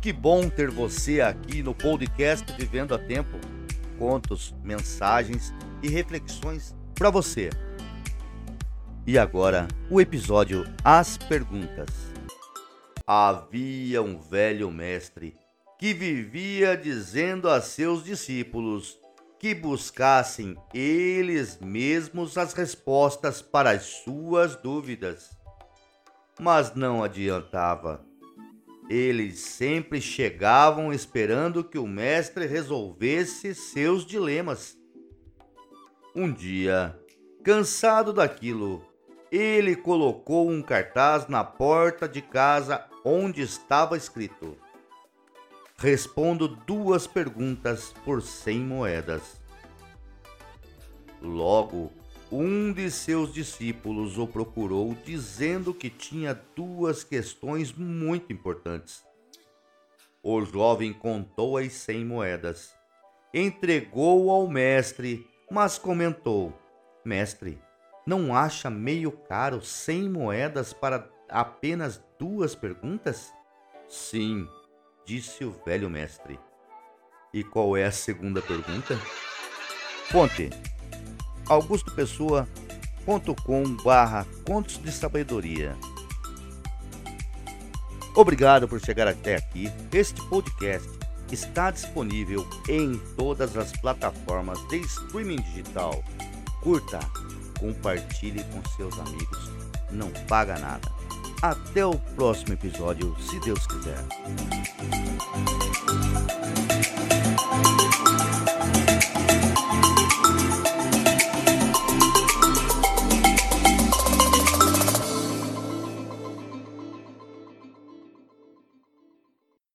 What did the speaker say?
Que bom ter você aqui no podcast Vivendo a Tempo. Contos, mensagens e reflexões para você. E agora, o episódio As Perguntas. Havia um velho mestre que vivia dizendo a seus discípulos que buscassem eles mesmos as respostas para as suas dúvidas. Mas não adiantava. Eles sempre chegavam esperando que o mestre resolvesse seus dilemas. Um dia, cansado daquilo, ele colocou um cartaz na porta de casa onde estava escrito: Respondo duas perguntas por cem moedas. Logo, um de seus discípulos o procurou dizendo que tinha duas questões muito importantes. O jovem contou as cem moedas, entregou ao mestre, mas comentou: Mestre, não acha meio caro cem moedas para apenas duas perguntas? Sim, disse o velho mestre. E qual é a segunda pergunta? Fonte augustopessoa.com barra contos de sabedoria Obrigado por chegar até aqui. Este podcast está disponível em todas as plataformas de streaming digital. Curta, compartilhe com seus amigos. Não paga nada. Até o próximo episódio, se Deus quiser.